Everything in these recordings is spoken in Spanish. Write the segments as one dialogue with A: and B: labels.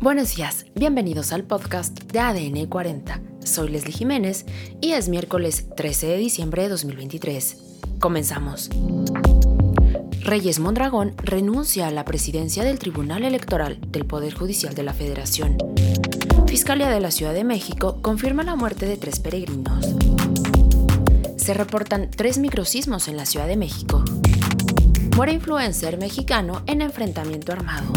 A: Buenos días, bienvenidos al podcast de ADN 40. Soy Leslie Jiménez y es miércoles 13 de diciembre de 2023. Comenzamos. Reyes Mondragón renuncia a la presidencia del Tribunal Electoral del Poder Judicial de la Federación. Fiscalía de la Ciudad de México confirma la muerte de tres peregrinos. Se reportan tres microsismos en la Ciudad de México. Muere influencer mexicano en enfrentamiento armado.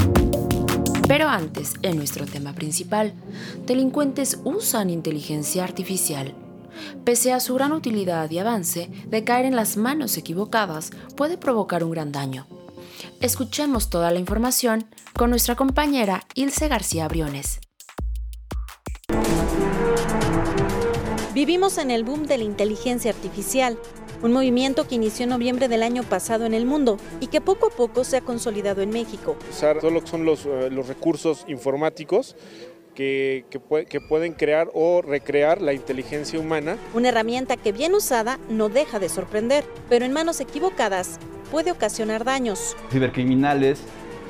A: Pero antes, en nuestro tema principal, delincuentes usan inteligencia artificial. Pese a su gran utilidad y avance, de caer en las manos equivocadas puede provocar un gran daño. Escuchemos toda la información con nuestra compañera Ilse García Briones.
B: Vivimos en el boom de la inteligencia artificial, un movimiento que inició en noviembre del año pasado en el mundo y que poco a poco se ha consolidado en México.
C: Usar todo lo que son los, eh, los recursos informáticos que, que, que, pueden crear o recrear la inteligencia humana.
B: Una herramienta que bien usada no deja de sorprender, pero en manos equivocadas puede ocasionar daños.
D: Cibercriminales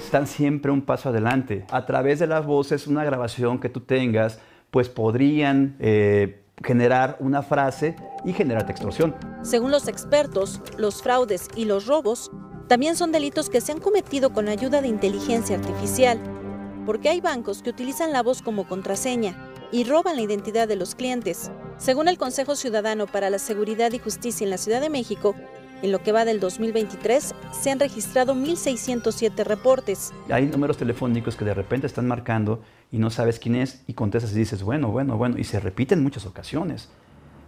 D: están siempre un paso adelante. A través de las voces, una grabación que tú tengas, pues podrían... Eh, generar una frase y generar extorsión.
B: Según los expertos, los fraudes y los robos también son delitos que se han cometido con ayuda de inteligencia artificial, porque hay bancos que utilizan la voz como contraseña y roban la identidad de los clientes. Según el Consejo Ciudadano para la Seguridad y Justicia en la Ciudad de México, en lo que va del 2023 se han registrado 1.607 reportes.
D: Hay números telefónicos que de repente están marcando y no sabes quién es y contestas y dices, bueno, bueno, bueno, y se repiten en muchas ocasiones.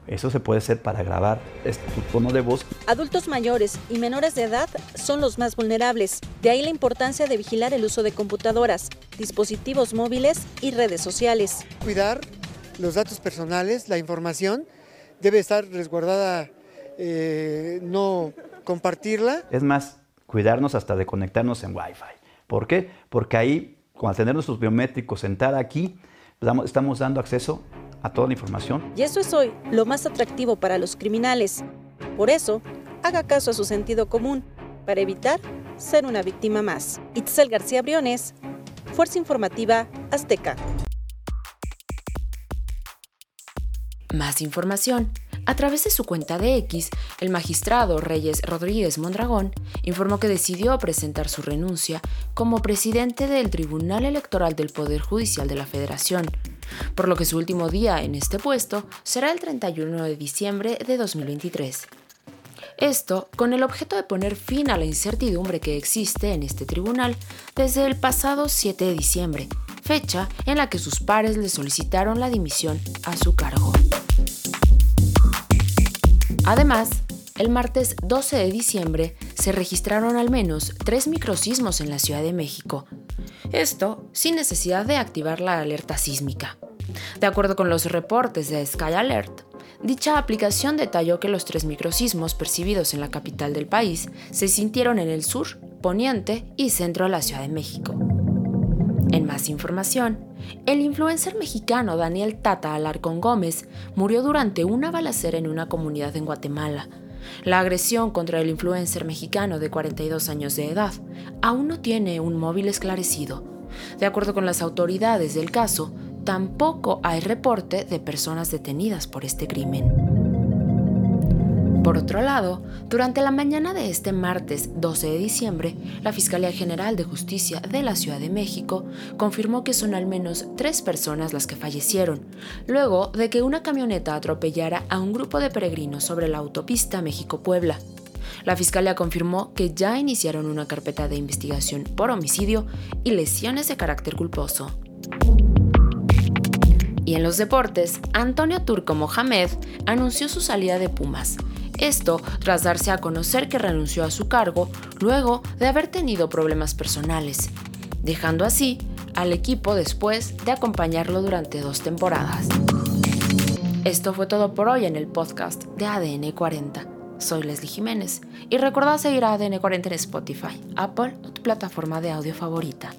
D: Eso se puede hacer para grabar este, tu tono de voz.
B: Adultos mayores y menores de edad son los más vulnerables. De ahí la importancia de vigilar el uso de computadoras, dispositivos móviles y redes sociales.
E: Cuidar los datos personales, la información, debe estar resguardada eh, no compartirla.
D: Es más, cuidarnos hasta de conectarnos en Wi-Fi. ¿Por qué? Porque ahí, al tener nuestros biométricos, sentar aquí, estamos dando acceso a toda la información.
B: Y eso es hoy lo más atractivo para los criminales. Por eso, haga caso a su sentido común para evitar ser una víctima más. Itzel García Briones, Fuerza Informativa Azteca.
A: Más información a través de su cuenta de X, el magistrado Reyes Rodríguez Mondragón informó que decidió presentar su renuncia como presidente del Tribunal Electoral del Poder Judicial de la Federación, por lo que su último día en este puesto será el 31 de diciembre de 2023. Esto con el objeto de poner fin a la incertidumbre que existe en este tribunal desde el pasado 7 de diciembre, fecha en la que sus pares le solicitaron la dimisión a su cargo. Además, el martes 12 de diciembre se registraron al menos tres microsismos en la Ciudad de México. Esto sin necesidad de activar la alerta sísmica. De acuerdo con los reportes de Sky Alert, dicha aplicación detalló que los tres microsismos percibidos en la capital del país se sintieron en el sur, poniente y centro de la Ciudad de México. En más información, el influencer mexicano Daniel Tata Alarcón Gómez murió durante una balacera en una comunidad en Guatemala. La agresión contra el influencer mexicano de 42 años de edad aún no tiene un móvil esclarecido. De acuerdo con las autoridades del caso, tampoco hay reporte de personas detenidas por este crimen. Por otro lado, durante la mañana de este martes 12 de diciembre, la Fiscalía General de Justicia de la Ciudad de México confirmó que son al menos tres personas las que fallecieron, luego de que una camioneta atropellara a un grupo de peregrinos sobre la autopista México-Puebla. La Fiscalía confirmó que ya iniciaron una carpeta de investigación por homicidio y lesiones de carácter culposo. Y en los deportes, Antonio Turco Mohamed anunció su salida de Pumas esto tras darse a conocer que renunció a su cargo luego de haber tenido problemas personales, dejando así al equipo después de acompañarlo durante dos temporadas. Esto fue todo por hoy en el podcast de ADN 40. Soy Leslie Jiménez y recuerda seguir a ADN 40 en Spotify, Apple o tu plataforma de audio favorita.